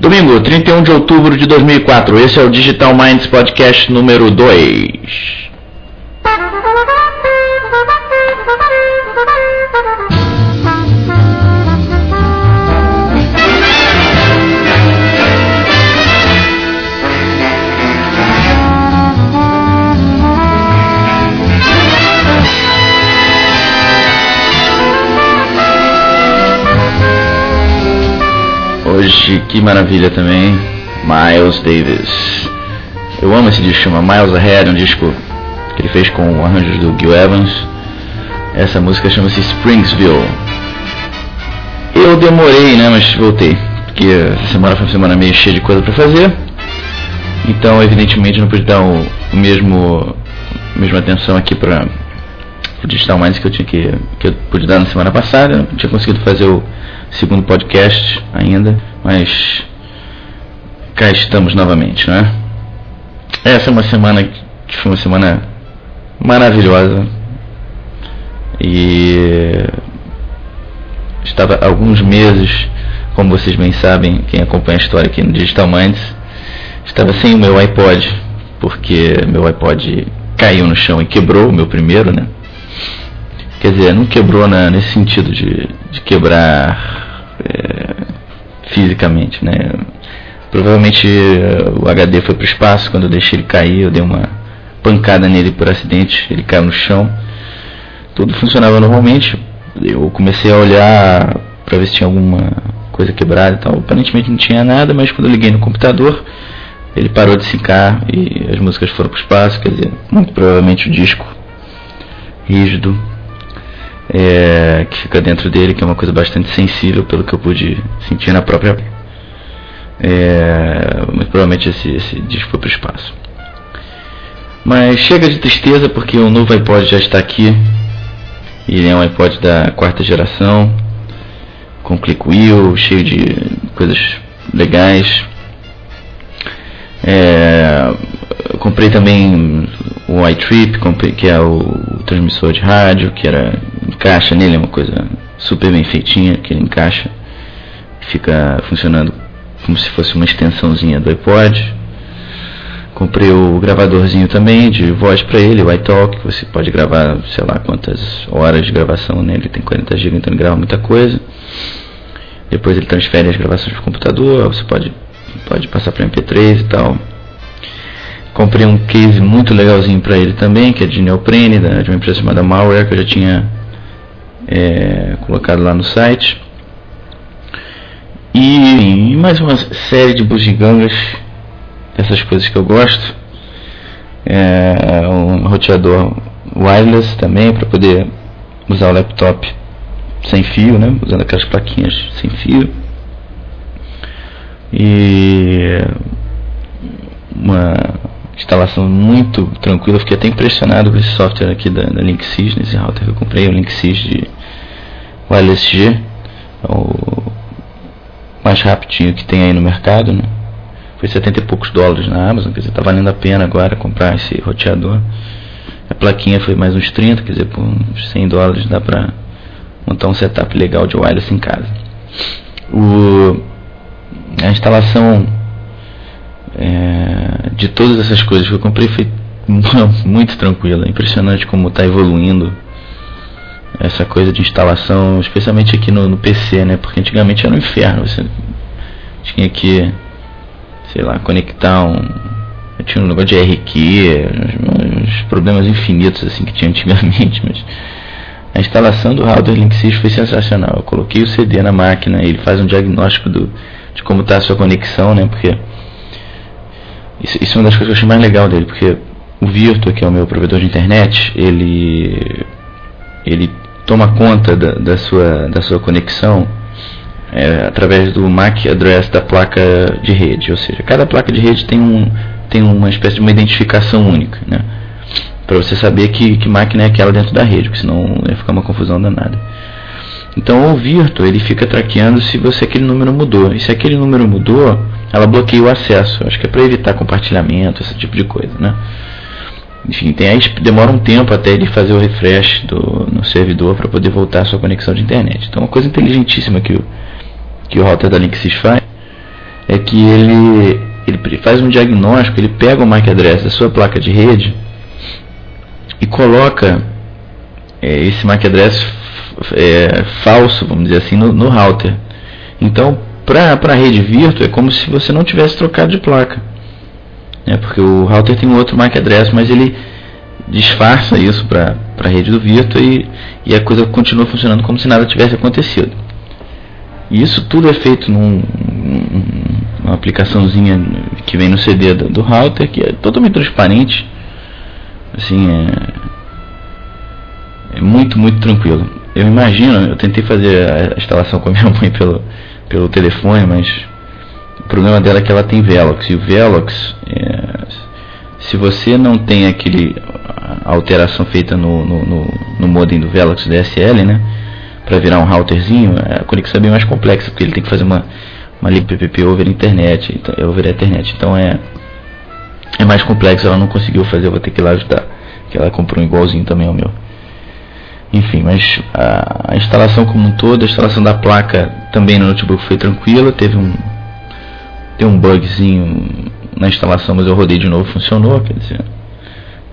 Domingo, 31 de outubro de 2004. Esse é o Digital Minds Podcast número 2. Hoje, que maravilha também, Miles Davis. Eu amo esse disco, chama Miles Ahead, um disco que ele fez com arranjos do Gil Evans. Essa música chama-se Springsville. Eu demorei, né, mas voltei, porque essa semana foi uma semana meio cheia de coisa para fazer. Então, evidentemente, não pude dar o, o mesmo mesma atenção aqui para o Digital Minds que eu tinha que, que eu pude dar na semana passada. Não tinha conseguido fazer o segundo podcast ainda, mas cá estamos novamente, né? Essa é uma semana que foi uma semana maravilhosa e estava alguns meses, como vocês bem sabem, quem acompanha a história aqui no Digital Minds, estava sem o meu iPod, porque meu iPod caiu no chão e quebrou o meu primeiro, né? Quer dizer, não quebrou na, nesse sentido de, de quebrar é, fisicamente, né? Provavelmente o HD foi para o espaço, quando eu deixei ele cair, eu dei uma pancada nele por acidente, ele caiu no chão. Tudo funcionava normalmente. Eu comecei a olhar para ver se tinha alguma coisa quebrada e tal. Aparentemente não tinha nada, mas quando eu liguei no computador, ele parou de secar e as músicas foram para o espaço, quer dizer, muito provavelmente o disco rígido é, que fica dentro dele, que é uma coisa bastante sensível, pelo que eu pude sentir na própria. É, mas provavelmente esse, esse disco foi para o espaço. Mas chega de tristeza porque o novo iPod já está aqui. Ele é um iPod da quarta geração, com click wheel, cheio de coisas legais. É, comprei também o iTrip, que é o transmissor de rádio, que era encaixa nele, é uma coisa super bem feitinha, que ele encaixa, fica funcionando como se fosse uma extensãozinha do iPod. Comprei o gravadorzinho também de voz para ele, o iTalk, que você pode gravar, sei lá quantas horas de gravação nele, tem 40 GB, então ele grava muita coisa. Depois ele transfere as gravações para o computador, você pode, pode passar para MP3 e tal. Comprei um case muito legalzinho para ele também, que é de neoprene, de uma empresa chamada Malware, que eu já tinha é, colocado lá no site. E, e mais uma série de bugigangas, essas coisas que eu gosto. É, um roteador wireless também para poder usar o laptop sem fio, né? Usando aquelas plaquinhas sem fio. E uma instalação muito tranquila. Fiquei até impressionado com esse software aqui da, da Linksys, nesse router que eu comprei, o Linksys de o LSG, o mais rapidinho que tem aí no mercado, né? Foi 70 e poucos dólares na Amazon, quer dizer, tá valendo a pena agora comprar esse roteador. A plaquinha foi mais uns 30, quer dizer, por uns 100 dólares dá pra montar um setup legal de wireless em casa. O, a instalação é, de todas essas coisas que eu comprei foi muito tranquila. Impressionante como está evoluindo essa coisa de instalação, especialmente aqui no, no, PC, né? Porque antigamente era um inferno. Você tinha que, sei lá, conectar um. Tinha um negócio de RQ, uns, uns problemas infinitos assim que tinha antigamente, mas a instalação do router Linksys foi sensacional. Eu coloquei o CD na máquina, ele faz um diagnóstico do, de como está a sua conexão, né? Porque isso, isso, é uma das coisas que eu achei mais legal dele, porque o Virtua, que é o meu provedor de internet, ele, ele toma conta da, da sua, da sua conexão é, através do MAC address da placa de rede, ou seja, cada placa de rede tem, um, tem uma espécie de uma identificação única, né? para você saber que, que máquina é aquela dentro da rede, porque senão ia ficar uma confusão danada. Então o Virtua ele fica traqueando se você aquele número mudou. E se aquele número mudou, ela bloqueia o acesso. Acho que é para evitar compartilhamento, esse tipo de coisa, né? Enfim, tem demora um tempo até ele fazer o refresh do, no servidor para poder voltar à sua conexão de internet. Então, uma coisa inteligentíssima que o, que o router da Linksys faz é que ele, ele faz um diagnóstico, ele pega o MAC address da sua placa de rede e coloca é, esse MAC address é, falso, vamos dizer assim, no, no router. Então, para a rede virtual é como se você não tivesse trocado de placa. Né? Porque o router tem um outro MAC address, mas ele disfarça isso para a rede do virtual e, e a coisa continua funcionando como se nada tivesse acontecido. E isso tudo é feito num, uma aplicaçãozinha que vem no CD do, do, router, que é totalmente transparente. Assim, é, é muito, muito tranquilo. Eu imagino, eu tentei fazer a instalação com a minha mãe pelo, pelo telefone, mas o problema dela é que ela tem Velox. E o Velox, é, se você não tem aquele alteração feita no, no, no, no modem do Velox DSL, né? para virar um routerzinho, a conexão é bem mais complexa, porque ele tem que fazer uma, uma libPPP over internet, então, é over internet. Então é, é mais complexo, ela não conseguiu fazer, eu vou ter que ir lá ajudar. Que ela comprou um igualzinho também ao meu. Enfim, mas a, a instalação como um todo, a instalação da placa também no notebook foi tranquila, teve um tem um bugzinho na instalação, mas eu rodei de novo, funcionou, quer dizer.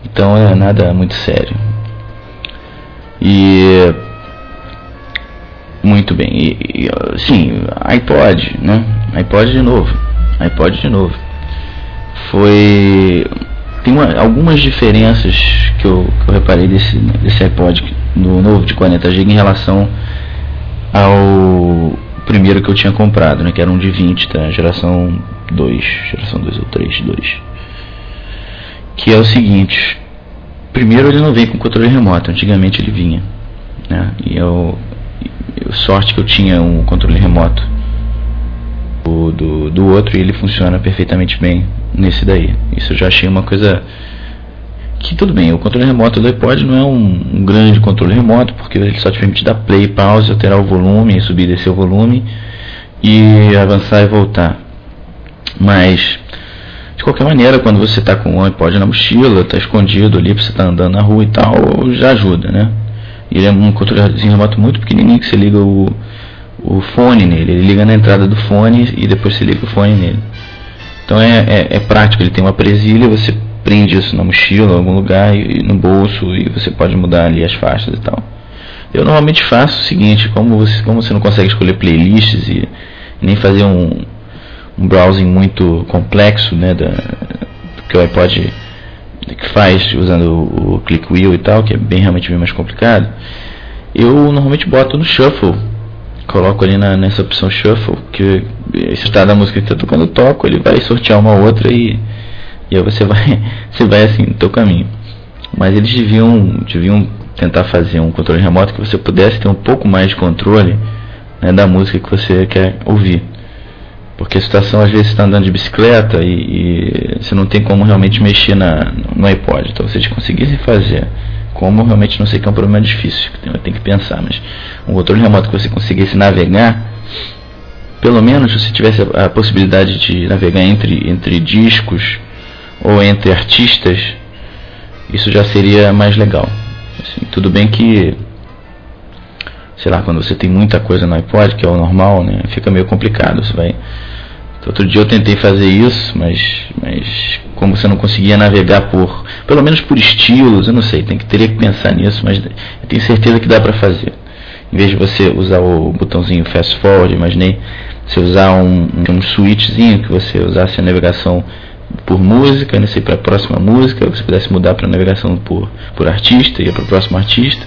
Então é nada muito sério. E muito bem. E, e, sim, iPod, né? iPod de novo. iPod de novo. Foi. Tem uma, algumas diferenças que eu, que eu reparei desse, desse iPod no novo de 40 GB em relação ao primeiro que eu tinha comprado, né? Que era um de 20 da geração 2. Geração 2 ou 3, 2. Que é o seguinte. Primeiro ele não vem com controle remoto, antigamente ele vinha. Né? E eu sorte que eu tinha um controle remoto do, do, do outro e ele funciona perfeitamente bem nesse daí. Isso eu já achei uma coisa que tudo bem, o controle remoto do iPod não é um, um, grande controle remoto, porque ele só te permite dar play, pause, alterar o volume, subir e descer o volume e avançar e voltar. Mas de qualquer maneira, quando você está com o iPod na mochila, está escondido ali, você está andando na rua e tal, já ajuda, né? Ele é um controlezinho remoto muito pequenininho que você liga o, o fone nele. Ele liga na entrada do fone e depois você liga o fone nele. Então é, é, é prático, ele tem uma presilha, você prende isso na mochila, em algum lugar, e, no bolso, e você pode mudar ali as faixas e tal. Eu normalmente faço o seguinte, como você, como você não consegue escolher playlists e, nem fazer um, um browsing muito complexo, né, da, que o iPod que faz usando o, o click wheel e tal, que é bem realmente bem mais complicado, eu normalmente boto no shuffle. Coloco ali na, nessa opção shuffle, que se está da música que eu tô, quando eu toco, ele vai sortear uma outra e, e aí você vai, você vai assim no teu caminho. Mas eles deviam, deviam tentar fazer um controle remoto que você pudesse ter um pouco mais de controle né, da música que você quer ouvir. Porque a situação, às vezes, está andando de bicicleta e, e, você não tem como realmente mexer na, no iPod. Então, se eles conseguissem fazer, como realmente não sei que é um problema difícil, que tem que pensar, mas um controle remoto que você conseguisse navegar, pelo menos se tivesse a, a possibilidade de navegar entre, entre discos ou entre artistas, isso já seria mais legal. Assim, tudo bem que sei lá, quando você tem muita coisa no iPod, que é o normal, né, fica meio complicado. Você vai. Outro dia eu tentei fazer isso, mas, mas como você não conseguia navegar por, pelo menos por estilos, eu não sei, tem que teria que pensar nisso, mas eu tenho certeza que dá para fazer. Em vez de você usar o botãozinho fast forward, imaginei você usar um, um switchzinho que você usasse a navegação por música, não sei para a próxima música, você pudesse mudar para navegação por, por artista, ia para o próximo artista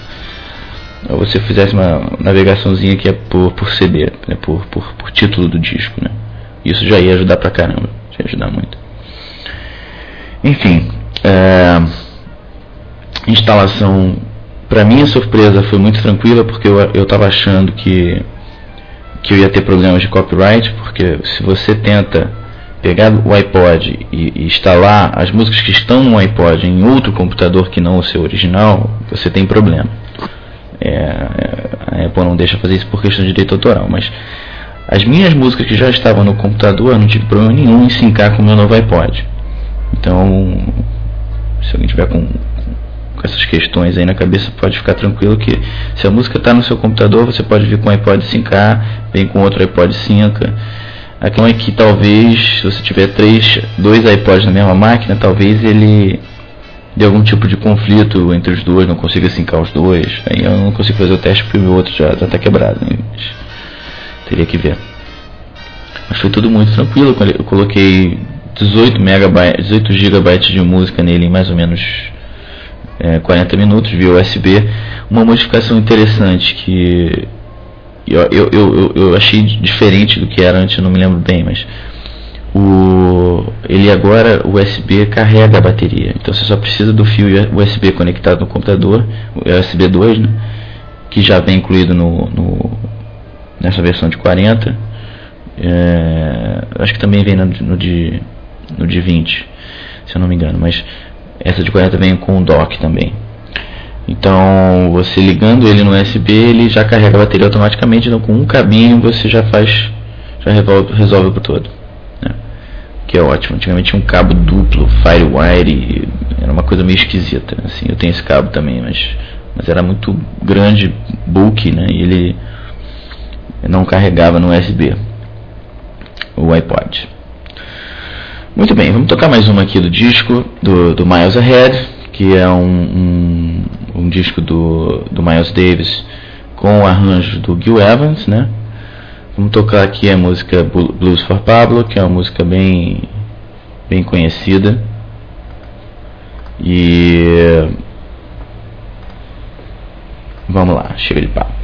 ou você fizesse uma navegaçãozinha que é por, por CD, né, por, por, por título do disco, né? Isso já ia ajudar pra caramba, ia ajudar muito. Enfim, é, instalação, para minha surpresa, foi muito tranquila porque eu, eu achando que, que eu ia ter problemas de copyright, porque se você tenta pegar o iPod e, e, instalar as músicas que estão no iPod em outro computador que não o seu original, você tem problema. É, a Apple não deixa fazer isso por questão de direito autoral, mas as minhas músicas que já estavam no computador não tive problema nenhum em sincar com o meu novo iPod. Então, se alguém tiver com, com essas questões aí na cabeça, pode ficar tranquilo que se a música está no seu computador, você pode vir com o iPod sincar, vem com outro iPod sinca. A questão é que talvez, se você tiver três, dois iPods na mesma máquina, talvez ele dê algum tipo de conflito entre os dois, não consiga sincar os dois. Aí eu não consigo fazer o teste porque o outro já está quebrado. Né? Teria que ver. Mas foi tudo muito tranquilo. Eu coloquei 18 megabytes, 18 gigabytes de música nele em mais ou menos é, 40 minutos via USB. Uma modificação interessante que eu, eu, eu, eu achei diferente do que era antes, não me lembro bem, mas o, ele agora o USB carrega a bateria. Então você só precisa do fio USB conectado no computador, USB 2, né, que já vem incluído no, no nessa versão de 40. É, acho que também vem no, no, de, no de 20, se eu não me engano, mas essa de 40 vem com o dock também. Então, você ligando ele no USB, ele já carrega a bateria automaticamente. Então, com um cabinho você já faz, já resolve, resolve o todo. Né? Que é ótimo. Antigamente tinha um cabo duplo, FireWire, era uma coisa meio esquisita. Assim, eu tenho esse cabo também, mas, mas era muito grande, bulky, né? E ele não carregava no USB o iPod. Muito bem, vamos tocar mais uma aqui do disco do, do Miles Ahead, que é um, um, um disco do, do Miles Davis com o arranjo do Gil Evans, né? Vamos tocar aqui a música Blues for Pablo, que é uma música bem, bem conhecida. E vamos lá, chega de papo.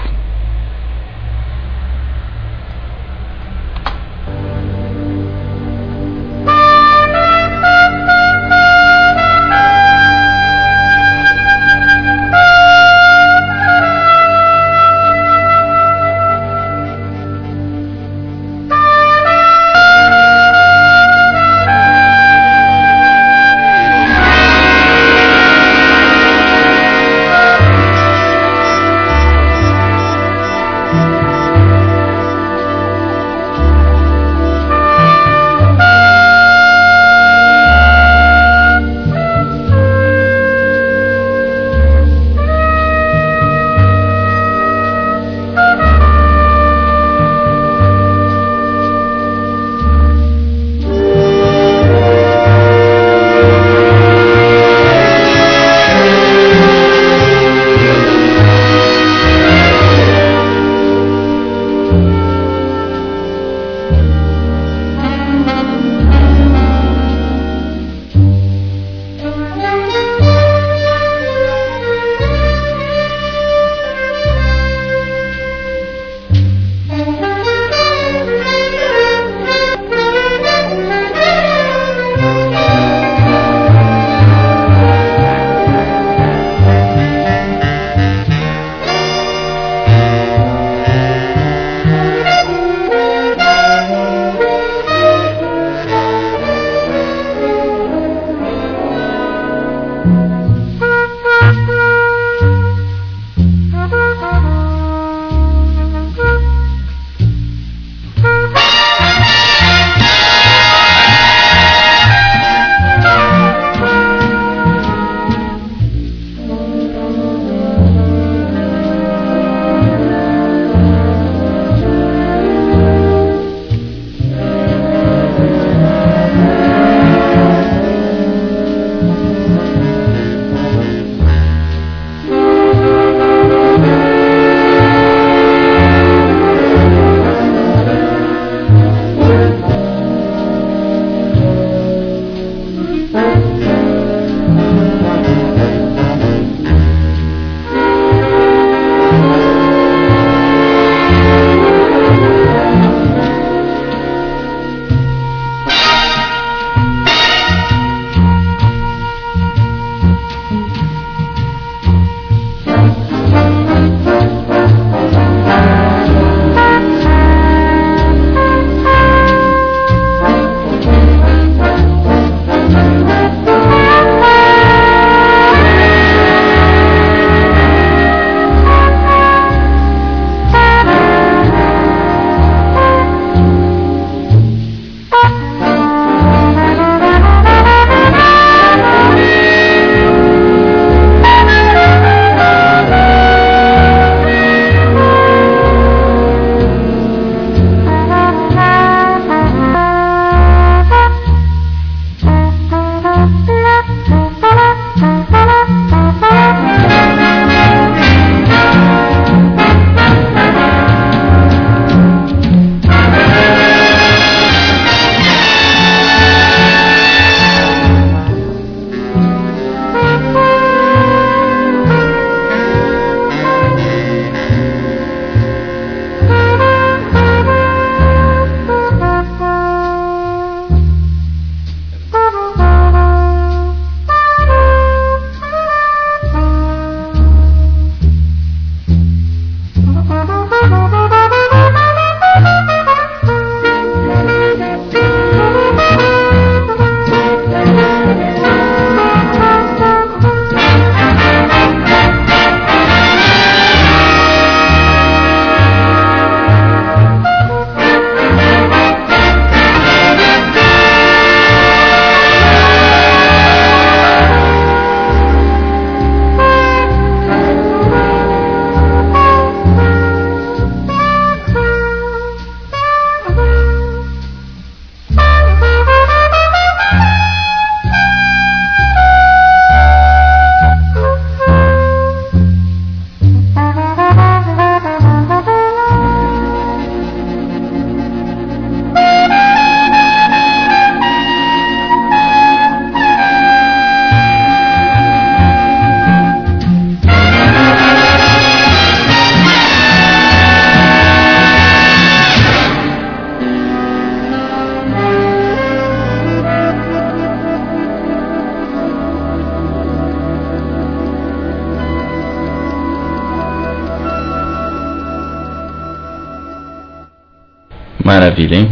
Maravilha, hein?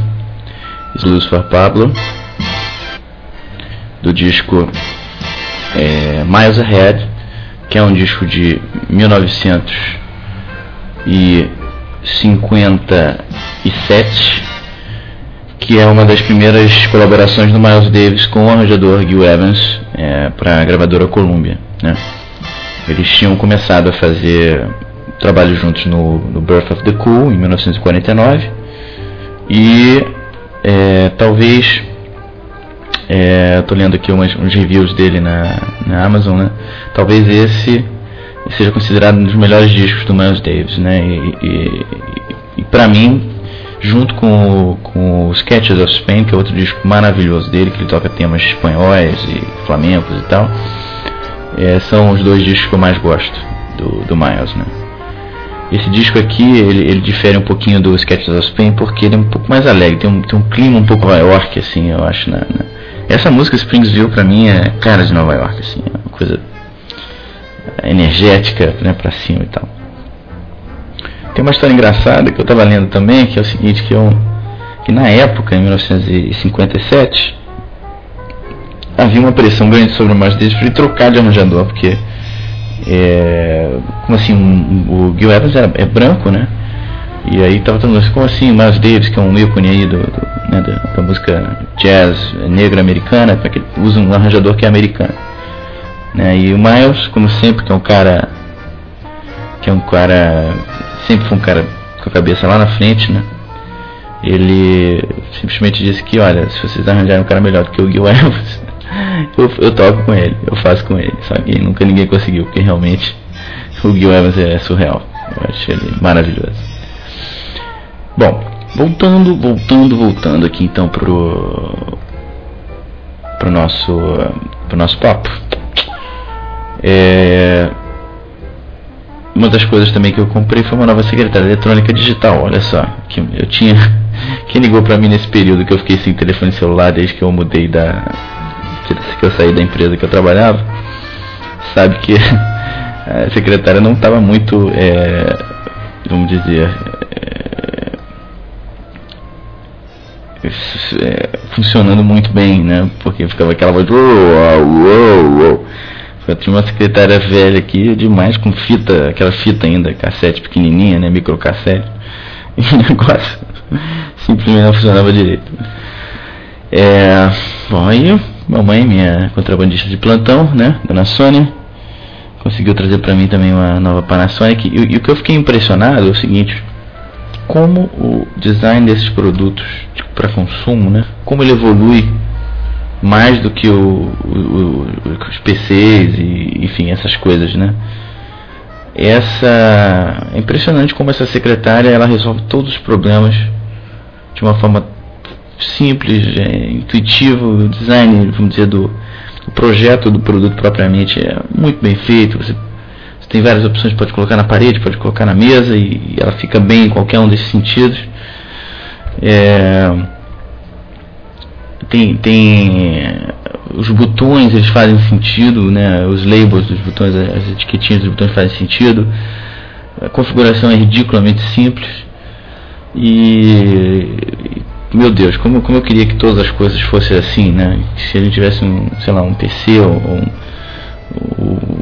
For Pablo, do disco é, Miles Ahead, que é um disco de 1957, que é uma das primeiras colaborações do Miles Davis com o arranjador Gil Evans é, para a gravadora Columbia. Né? Eles tinham começado a fazer trabalho juntos no, no Birth of the Cool em 1949 e é, talvez é, estou lendo aqui umas, uns reviews dele na, na Amazon, né? Talvez esse seja considerado um dos melhores discos do Miles Davis, né? E, e, e para mim, junto com o, com o Sketches of Spain, que é outro disco maravilhoso dele, que ele toca temas espanhóis e flamencos e tal, é, são os dois discos que eu mais gosto do, do Miles, né? Esse disco aqui, ele, ele difere um pouquinho do Sketches of Spain porque ele é um pouco mais alegre, tem um, tem um clima um pouco Nova York, assim, eu acho, né? Essa música Springsville pra mim é cara de Nova York, assim, é uma coisa energética, né, pra cima e tal. Tem uma história engraçada que eu tava lendo também, que é o seguinte, que eu que na época, em 1957, havia uma pressão grande sobre o Miles Davis para ele trocar de arranjador, porque é, como assim, um, o Gil Evans era, é branco, né? E aí tava todo mundo assim, como assim, Miles Davis, que é um ícone aí do, do né, da, da, música jazz negra americana, que usa um arranjador que é americano. Né? E o Miles, como sempre, que é um cara que é um cara sempre foi um cara com a cabeça lá na frente, né? Ele simplesmente disse que, olha, se vocês arranjarem um cara melhor do que o Gil Evans, eu, eu toco com ele, eu faço com ele, sabe? E nunca ninguém conseguiu, porque realmente o Gil Evans é surreal. Eu acho ele maravilhoso. Bom, voltando, voltando, voltando aqui então pro pro nosso pro nosso papo. É, uma das coisas também que eu comprei foi uma nova secretária eletrônica digital. Olha só, que eu tinha quem ligou para mim nesse período que eu fiquei sem telefone celular desde que eu mudei da que eu saí da empresa que eu trabalhava, sabe que a secretária não estava muito, é, vamos dizer, é, é, funcionando muito bem, né? Porque ficava aquela voz. Eu tinha uma secretária velha aqui, demais, com fita, aquela fita ainda, cassete pequenininha, né? Microcassete. E o negócio simplesmente não funcionava direito. É, bom, aí mamãe, minha contrabandista de plantão, né? Dona Sônia conseguiu trazer para mim também uma nova Panasonic. E, e, o que eu fiquei impressionado é o seguinte: como o design desses produtos tipo, para consumo, né? Como ele evolui mais do que o, o, os PCs e enfim essas coisas, né? Essa é impressionante como essa secretária ela resolve todos os problemas de uma forma simples, é, intuitivo, o design, vamos dizer do o projeto do produto propriamente é muito bem feito. Você, você, tem várias opções, pode colocar na parede, pode colocar na mesa e, e ela fica bem em qualquer um desses sentidos. É, tem, tem os botões eles fazem sentido, né? Os labels dos botões, as etiquetinhas dos botões fazem sentido. A configuração é ridiculamente simples e meu Deus, como, como eu queria que todas as coisas fossem assim, né? Se a gente tivesse um, sei lá, um PC ou,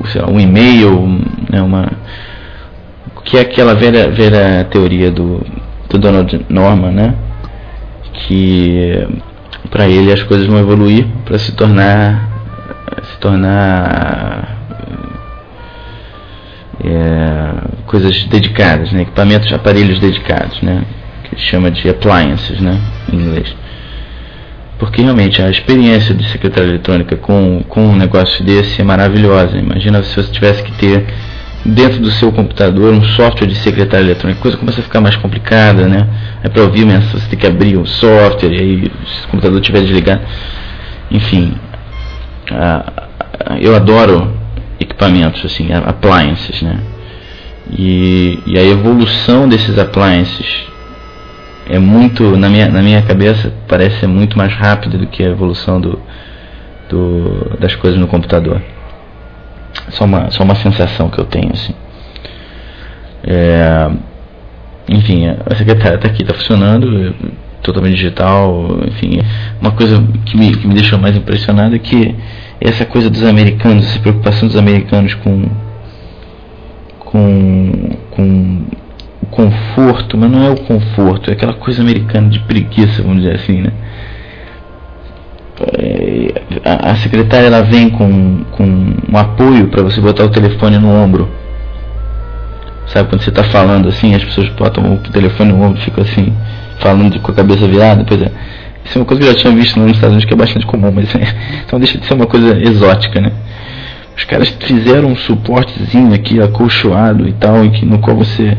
sei lá, um e-mail, né? Uma que é aquela velha, velha teoria do, do Donald Norman, né? Que para ele as coisas vão evoluir para se tornar se tornar é, coisas dedicadas, né? equipamentos, aparelhos dedicados, né? Chama de appliances, né, em inglês. Porque realmente a experiência de secretária eletrônica com, com um negócio desse é maravilhosa. Imagina se você tivesse que ter dentro do seu computador um software de secretária eletrônica, coisa começa a ficar mais complicada, né? É para ouvir mensagem, você tem que abrir o software e aí se o computador estiver desligado. Enfim, eu adoro equipamentos assim, appliances, né? E, e a evolução desses appliances é muito na minha na minha cabeça parece ser muito mais rápido do que a evolução do, do das coisas no computador só uma só uma sensação que eu tenho assim é, enfim, a secretária está aqui, está funcionando, totalmente digital, enfim. Uma coisa que me, que me deixou mais impressionado é que essa coisa dos americanos, essa preocupação dos americanos com com, com conforto, mas não é o conforto, é aquela coisa americana de preguiça, vamos dizer assim, né? É, a, secretária ela vem com, com um apoio para você botar o telefone no ombro. Sabe quando você está falando assim, as pessoas botam o telefone no ombro ficam assim, falando com a cabeça virada? Pois é. Isso é uma coisa que eu já tinha visto nos Estados Unidos que é bastante comum, mas é, então deixa de ser uma coisa exótica, né? Os caras fizeram um suportezinho aqui acolchoado e tal, em que, no qual você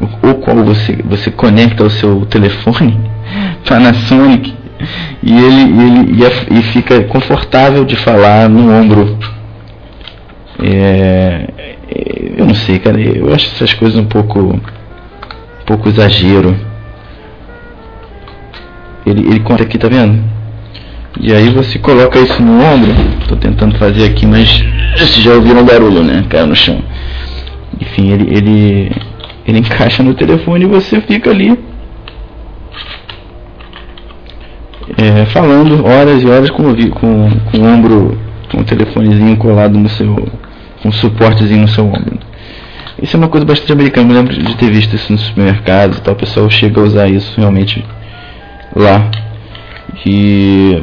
o qual você, você conecta o seu telefone Panasonic e ele, ele e, e fica confortável de falar no ombro. É, eu não sei, cara, eu acho essas coisas um pouco um pouco exagero. Ele, ele conta aqui, tá vendo? E aí você coloca isso no ombro. Tô tentando fazer aqui, mas vocês já ouviram barulho, né? Caiu no chão. Enfim, ele, ele ele encaixa no telefone e você fica ali é, falando horas e horas com, com, com o ombro, com o telefonezinho colado no seu, com um suportezinho no seu ombro. Isso é uma coisa bastante americana, eu lembro de ter visto isso nos supermercados e tal, o pessoal chega a usar isso realmente lá. E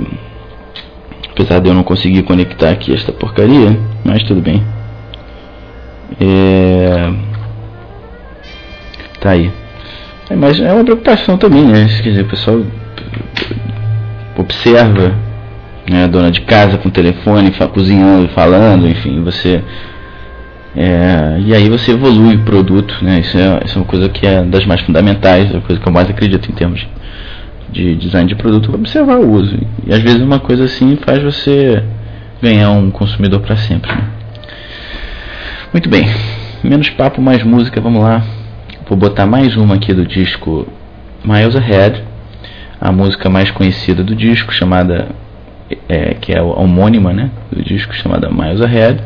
apesar de eu não conseguir conectar aqui esta porcaria, mas tudo bem. É, tá aí. É, mas é uma preocupação também, né? Quer dizer, o pessoal observa né, a dona de casa com o telefone, cozinhando, falando, enfim, você. É, e aí você evolui o produto, né? Isso é, isso é uma coisa que é das mais fundamentais, é a coisa que eu mais acredito em termos de design de produto, observar o uso. E às vezes uma coisa assim faz você ganhar um consumidor para sempre. Né? Muito bem, menos papo, mais música, vamos lá. Vou botar mais uma aqui do disco Miles Ahead, a música mais conhecida do disco, chamada é, que é a homônima né, do disco, chamada Miles Ahead.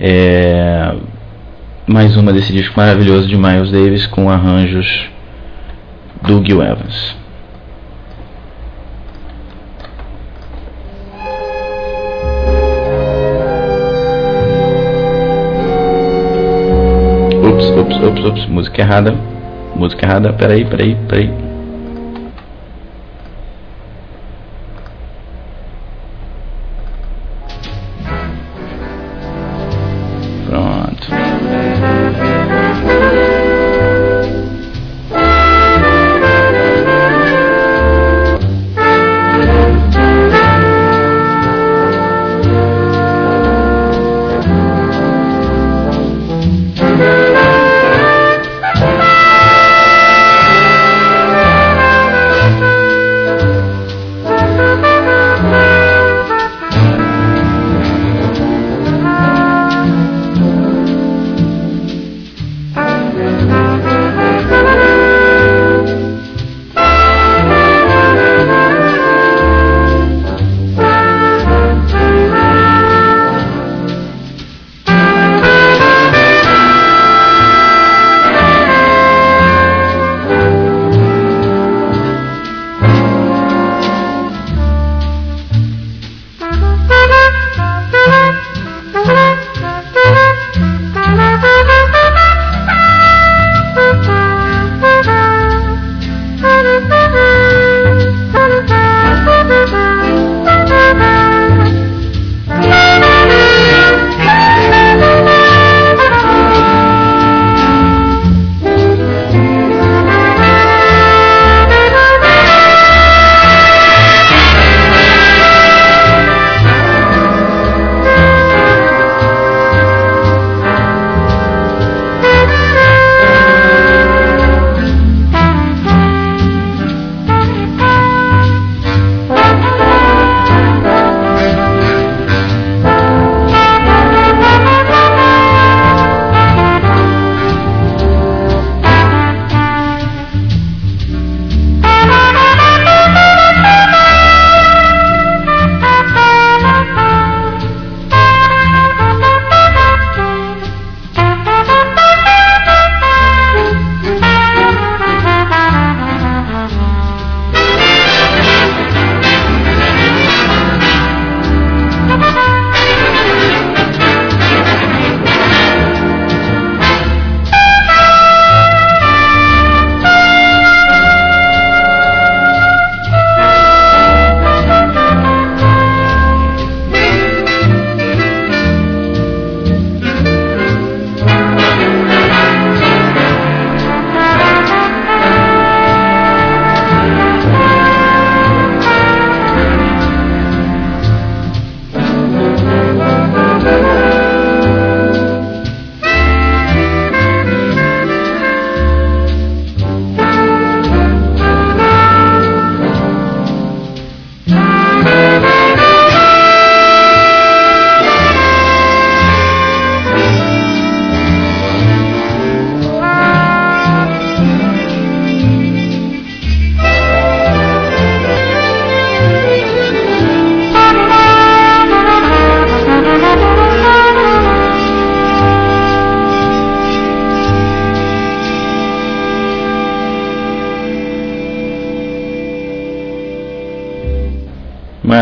É, mais uma desse disco maravilhoso de Miles Davis com arranjos do Gil Evans. Ups, ups, ups, música errada. Música errada, peraí, peraí, peraí.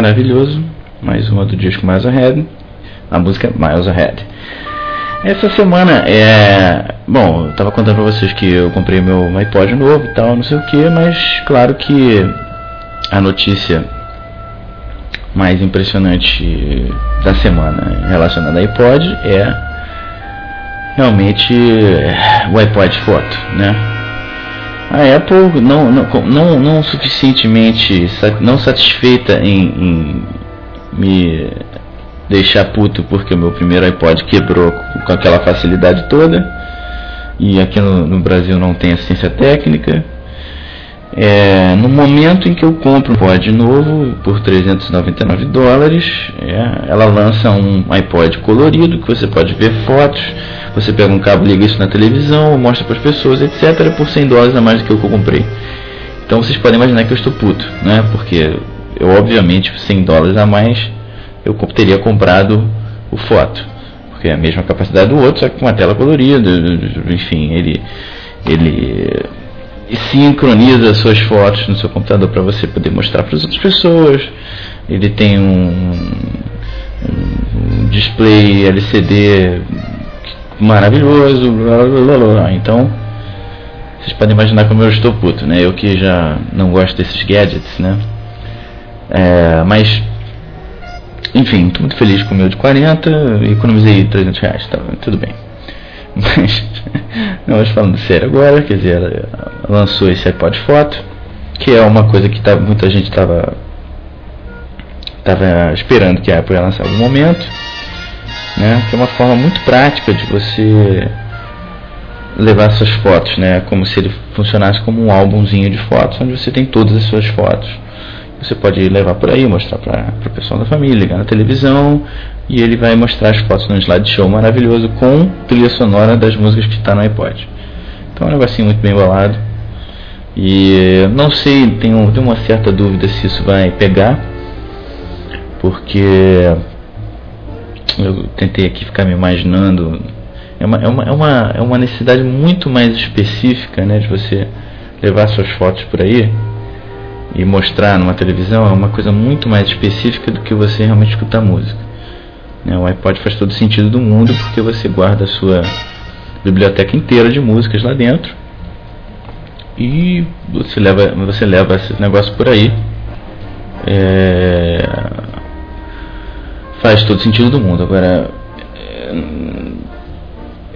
Maravilhoso. Mais uma do disco Miles Ahead. A música Miles Ahead. Essa semana é. Bom, eu tava contando pra vocês que eu comprei meu iPod novo e tal, não sei o que, mas claro que a notícia mais impressionante da semana relacionada ao iPod é realmente o iPod Foto, né? A Apple não, não, não, não suficientemente não satisfeita em, em me deixar puto porque o meu primeiro iPod quebrou com aquela facilidade toda e aqui no, no Brasil não tem assistência técnica é, no momento em que eu compro um iPod novo por 399 dólares, é, ela lança um iPod colorido que você pode ver fotos. Você pega um cabo, liga isso na televisão, mostra para as pessoas, etc. por 100 dólares a mais do que eu comprei. Então vocês podem imaginar que eu estou puto, né? Porque eu, obviamente, 100 dólares a mais, eu teria comprado o foto. Porque é a mesma capacidade do outro, só que com uma tela colorida, enfim, ele. ele sincroniza suas fotos no seu computador para você poder mostrar para as outras pessoas. Ele tem um, um display LCD maravilhoso, blá, blá, blá, então vocês podem imaginar como eu estou puto, né? Eu que já não gosto desses gadgets, né? É, mas enfim, estou muito feliz com o meu de 40 e economizei 300 reais, tá, tudo bem. Mas, não, mas falando sério agora, quer dizer, lançou esse iPod Foto, que é uma coisa que tá, muita gente estava tava esperando que a Apple ia lançar em algum momento, né? Que é uma forma muito prática de você levar suas fotos, né? Como se ele funcionasse como um álbumzinho de fotos, onde você tem todas as suas fotos. Você pode levar por aí, mostrar para o pessoal da família, ligar na televisão, e ele vai mostrar as fotos num slideshow maravilhoso com trilha sonora das músicas que está no iPod. Então é um negocinho muito bem bolado. E não sei, tenho, tenho uma certa dúvida se isso vai pegar, porque eu tentei aqui ficar me imaginando. É uma, é uma, é uma, é uma necessidade muito mais específica né, de você levar suas fotos por aí e mostrar numa televisão é uma coisa muito mais específica do que você realmente escutar música. Né? O iPod faz todo sentido do mundo porque você guarda a sua biblioteca inteira de músicas lá dentro e você leva, você leva esse negócio por aí. É, faz todo sentido do mundo. Agora, é,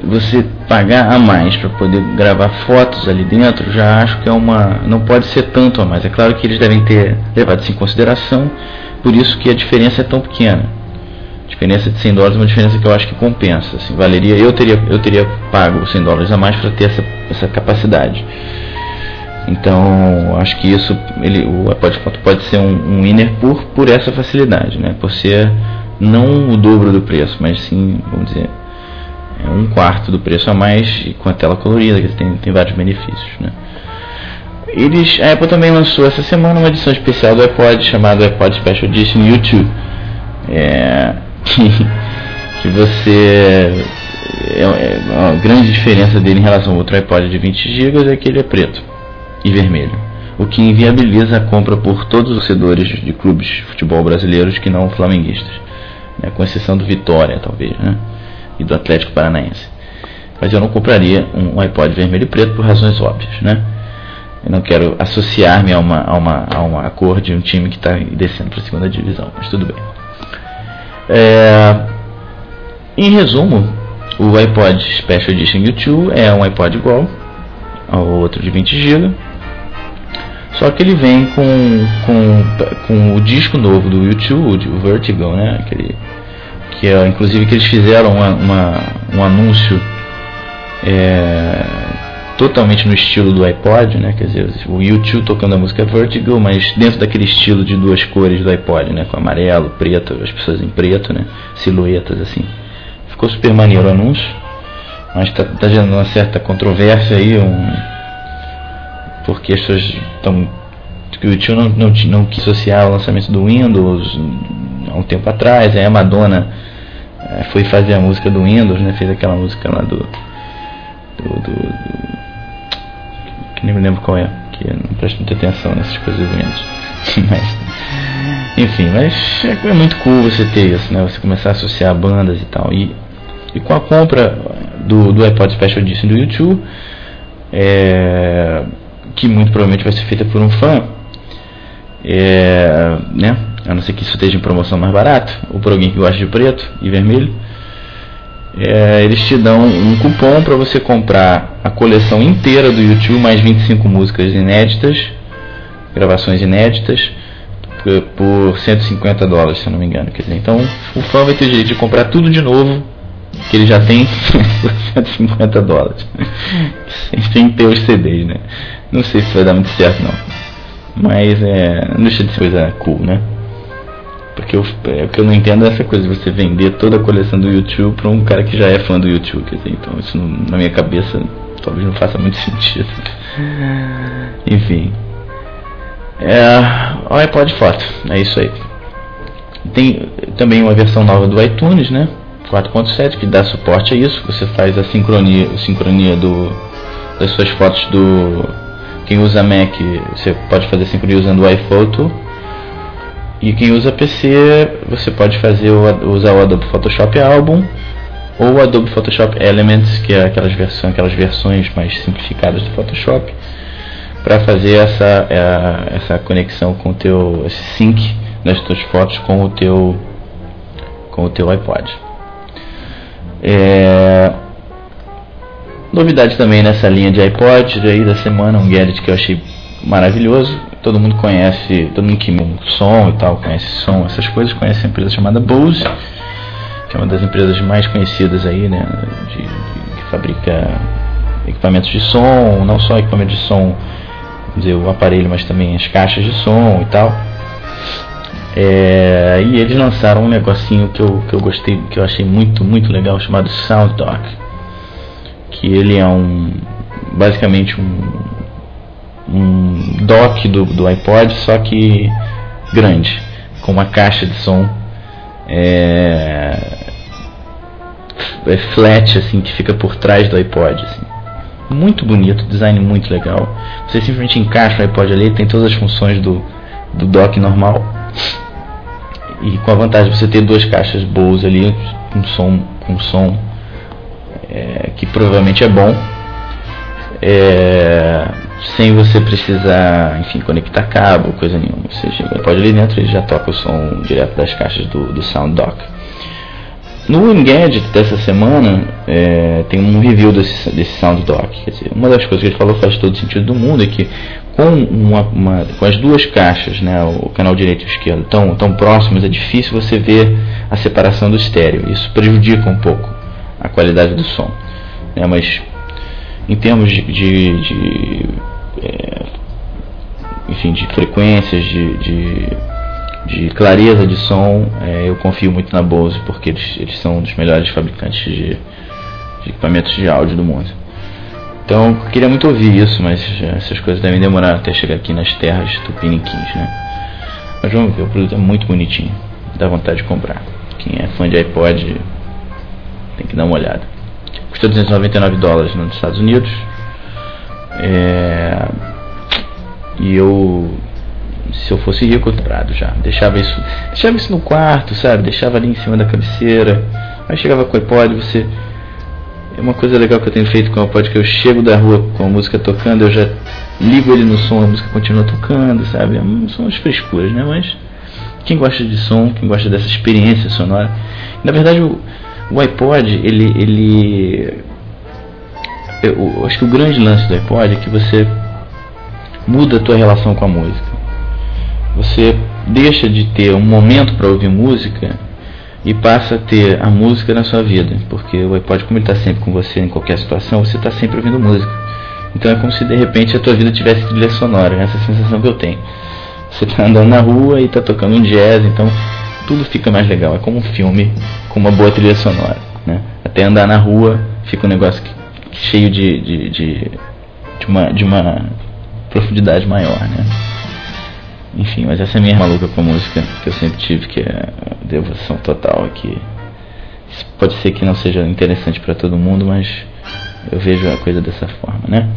você pagar a mais para poder gravar fotos ali dentro, já acho que é uma. não pode ser tanto a mais. É claro que eles devem ter levado isso em consideração, por isso que a diferença é tão pequena diferença de 100 dólares é uma diferença que eu acho que compensa. Assim, valeria, eu teria, eu teria pago 100 dólares a mais para ter essa, essa capacidade. Então, acho que isso ele, o pode, pode ser um, um winner por, por essa facilidade, né? por ser não o dobro do preço, mas sim, vamos dizer, é um quarto do preço a mais com a tela colorida, que tem, tem vários benefícios. Né? Eles, a Apple também lançou essa semana uma edição especial do iPod chamada iPod Special Edition YouTube. É, que, que você. É, é, a grande diferença dele em relação ao outro iPod de 20 GB é que ele é preto e vermelho, o que inviabiliza a compra por todos os torcedores de clubes de futebol brasileiros que não flamenguistas, né, com exceção do Vitória, talvez, né, e do Atlético Paranaense. Mas eu não compraria um iPod vermelho e preto por razões óbvias, né? Eu não quero associar-me a uma, a, uma, a uma cor de um time que está descendo para a segunda divisão, mas tudo bem. É, em resumo, o iPod Special Edition U2 é um iPod igual ao outro de 20 GB, só que ele vem com, com, com o disco novo do U2, o Vertigo, né? Aquele, que é, inclusive que eles fizeram uma, uma um anúncio é, totalmente no estilo do iPod, né? Quer dizer, o YouTube tocando a música Vertigo, mas dentro daquele estilo de duas cores do iPod, né? Com amarelo, preto, as pessoas em preto, né? Silhuetas assim. Ficou super maneiro o anúncio, mas tá, tá gerando uma certa controvérsia aí, um, porque as pessoas estão que o YouTube não, não, não quis associar o lançamento do Windows há um tempo atrás, aí a Madonna é, foi fazer a música do Windows, né? Fez aquela música lá do, do, do, do que nem me lembro qual é, que não presto muita atenção nessas coisas do Windows. Mas Enfim, mas é muito cool você ter isso, né? Você começar a associar bandas e tal. E, e com a compra do, do iPod Special Edition do YouTube, é, que muito provavelmente vai ser feita por um fã, é, né? A não ser que isso esteja em promoção mais barato, ou por alguém que gosta de preto e vermelho. É, eles te dão um cupom para você comprar a coleção inteira do YouTube, mais 25 músicas inéditas, gravações inéditas, por, por 150 dólares, se eu não me engano. Quer dizer, então o fã vai ter direito de comprar tudo de novo, que ele já tem, por 150 dólares. Sem ter os CDs, né? Não sei se vai dar muito certo, não. Mas é, não deixa de ser coisa cool, né? Porque eu, é, o que eu não entendo é essa coisa de você vender toda a coleção do YouTube para um cara que já é fã do YouTube. Quer dizer, então isso não, na minha cabeça talvez não faça muito sentido. Enfim. É, o iPod Foto, é isso aí. Tem também uma versão nova do iTunes, né? 4.7 que dá suporte a isso. Você faz a sincronia, a sincronia do, das suas fotos do quem usa Mac, você pode fazer sincronia usando o iPhoto e quem usa PC, você pode fazer usar o Adobe Photoshop Album ou o Adobe Photoshop Elements, que é aquelas versões, aquelas versões mais simplificadas do Photoshop, para fazer essa, é, essa conexão com o teu esse sync das tuas fotos com o teu com o teu iPod. É, novidade também nessa linha de iPod aí da semana, um gadget que eu achei maravilhoso todo mundo conhece, todo mundo que som e tal, conhece som, essas coisas, conhece a empresa chamada Bose, que é uma das empresas mais conhecidas aí, né, de, de, que fabrica equipamentos de som, não só equipamentos de som, dizer, o aparelho, mas também as caixas de som e tal. É, e eles lançaram um negocinho que eu, que eu gostei, que eu achei muito, muito legal, chamado Sound Dock. Que ele é um basicamente um, um dock do, do iPod, só que grande, com uma caixa de som é, é flat assim que fica por trás do iPod. Assim. Muito bonito, design muito legal. Você simplesmente encaixa o iPod ali, tem todas as funções do, do dock normal. E com a vantagem de você ter duas caixas boas ali, com som, com som é, que provavelmente é bom. É, sem você precisar, enfim, conectar cabo, coisa nenhuma. Você chega, pode ali dentro e já toca o som direto das caixas do, do Sound Dock. No Engadget dessa semana é, tem um review desse, desse Sound Dock. Dizer, uma das coisas que ele falou faz todo sentido do mundo é que com, uma, uma, com as duas caixas, né, o canal direito e esquerdo, tão, tão próximos, é difícil você ver a separação do estéreo. Isso prejudica um pouco a qualidade do som. Né, mas em termos de, de, de é, enfim, de frequências, de, de, de, clareza de som, é, eu confio muito na Bose porque eles, eles são um dos melhores fabricantes de, de equipamentos de áudio do mundo. Então, eu queria muito ouvir isso, mas essas coisas devem demorar até chegar aqui nas terras tupiniquins, né? Mas vamos ver, o produto é muito bonitinho, dá vontade de comprar. Quem é fã de iPod tem que dar uma olhada. Custa 299 dólares nos Estados Unidos. É, e eu, se eu fosse rico, eu já. Deixava isso, deixava isso no quarto, sabe? Deixava ali em cima da cabeceira. Aí chegava com o iPod, você. É uma coisa legal que eu tenho feito com o iPod que eu chego da rua com a música tocando, eu já ligo ele no som, a música continua tocando, sabe? São as frescuras, né? Mas quem gosta de som, quem gosta dessa experiência sonora. Na verdade, o, o iPod, ele, ele eu, acho que o grande lance do iPod é que você muda a tua relação com a música. Você deixa de ter um momento para ouvir música e passa a ter a música na sua vida, porque o iPod, como ele está sempre com você em qualquer situação, você está sempre ouvindo música. Então é como se de repente a tua vida tivesse trilha sonora, essa sensação que eu tenho. Você está andando na rua e está tocando um jazz, então tudo fica mais legal. É como um filme com uma boa trilha sonora. Né? Até andar na rua fica um negócio que, cheio de, de, de, de, uma, de uma profundidade maior. Né? Enfim, mas essa é a minha maluca com a música que eu sempre tive, que é devoção total aqui. Pode ser que não seja interessante para todo mundo, mas eu vejo a coisa dessa forma, né?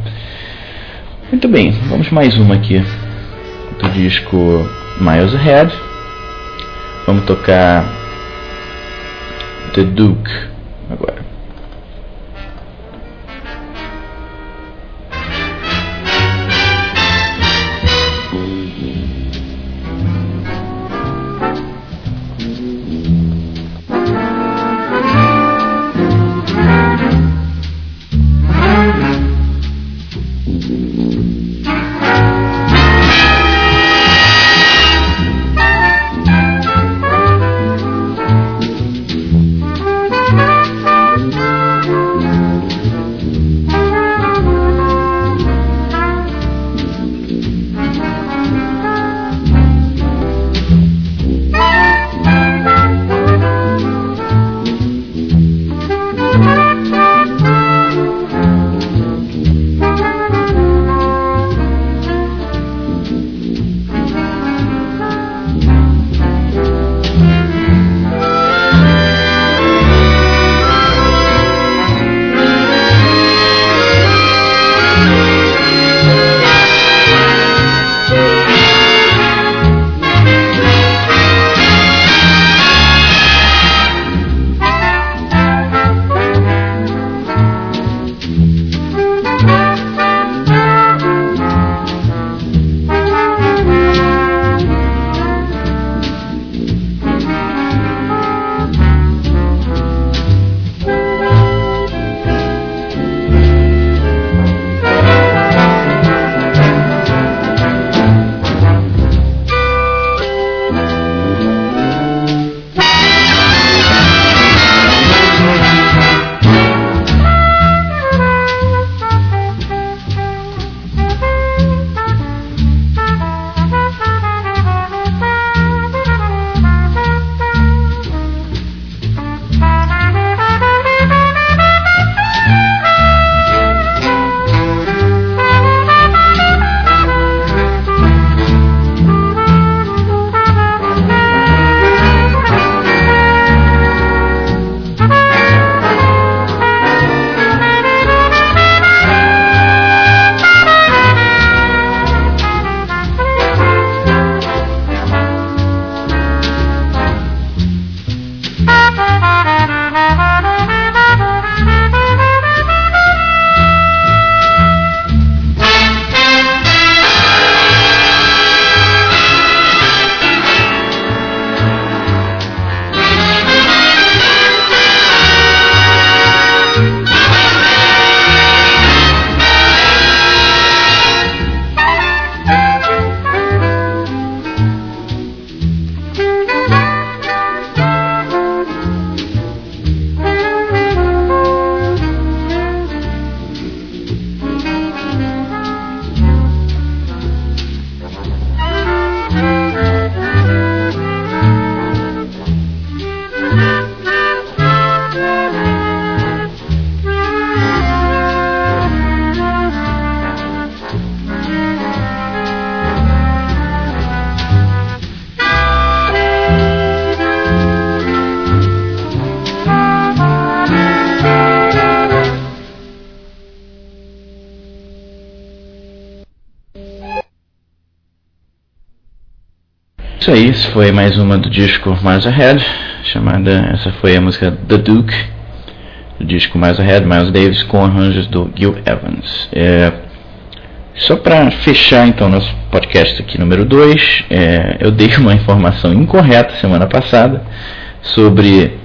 Muito bem, vamos mais uma aqui do disco Miles Ahead. Vamos tocar The Duke agora. Aí, isso foi mais uma do disco Miles Ahead, chamada, essa foi a música The Duke, do disco Miles Ahead, Miles Davis, com arranjos do Gil Evans. É, só para fechar então nosso podcast aqui número 2, é, eu dei uma informação incorreta semana passada sobre.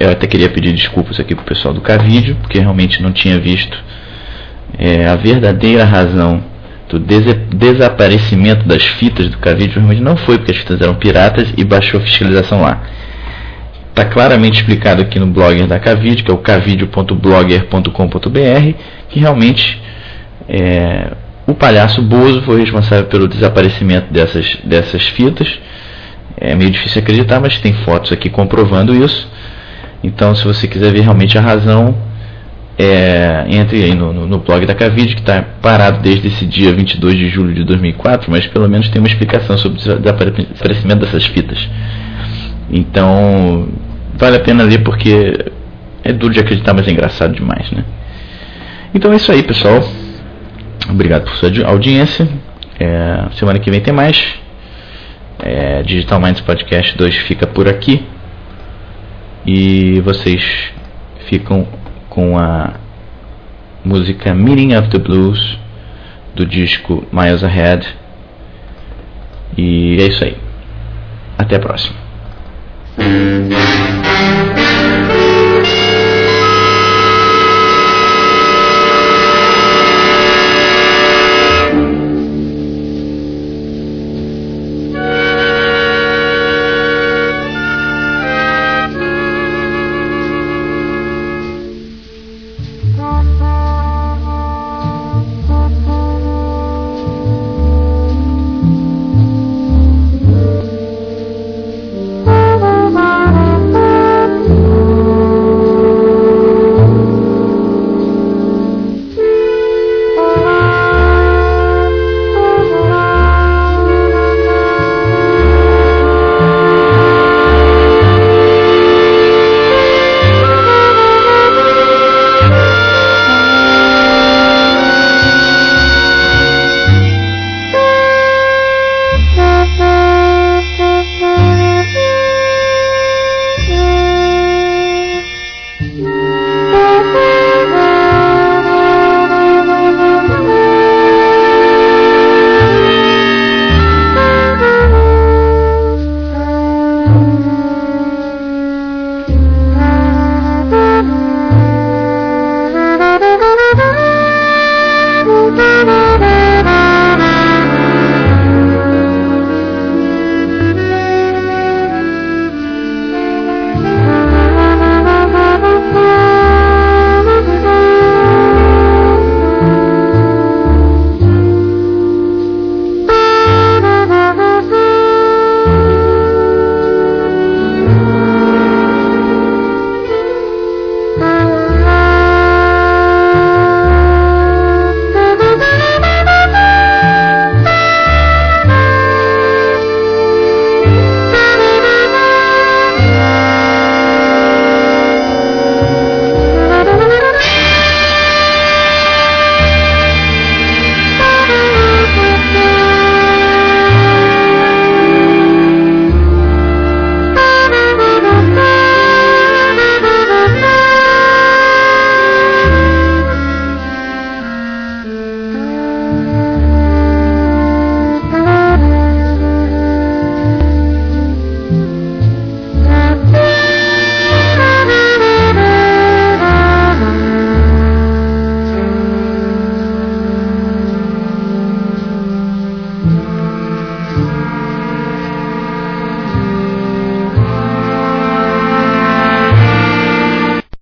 Eu até queria pedir desculpas aqui pro pessoal do Cavídeo, porque realmente não tinha visto é, a verdadeira razão do desaparecimento das fitas do Cavídeo realmente não foi porque as fitas eram piratas e baixou a fiscalização lá. Está claramente explicado aqui no blogger da Cavídeo, que é o cavideo.blogger.com.br, que realmente é, o palhaço Bozo foi responsável pelo desaparecimento dessas, dessas fitas. É meio difícil acreditar, mas tem fotos aqui comprovando isso. Então, se você quiser ver realmente a razão, é, entre aí no, no, no, blog da Cavid, que está parado desde esse dia 22 de julho de 2004, mas pelo menos tem uma explicação sobre o desaparecimento dessas fitas. Então, vale a pena ler porque é duro de acreditar, mas é engraçado demais, né? Então é isso aí, pessoal. Obrigado por sua audiência. É, semana que vem tem mais. É, Digital Minds Podcast 2 fica por aqui. E vocês ficam com a música Meaning of the Blues do disco Miles Ahead. E é isso aí. Até a próxima.